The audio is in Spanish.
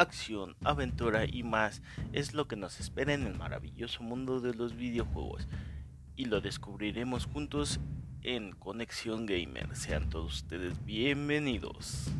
acción, aventura y más es lo que nos espera en el maravilloso mundo de los videojuegos. Y lo descubriremos juntos en Conexión Gamer. Sean todos ustedes bienvenidos.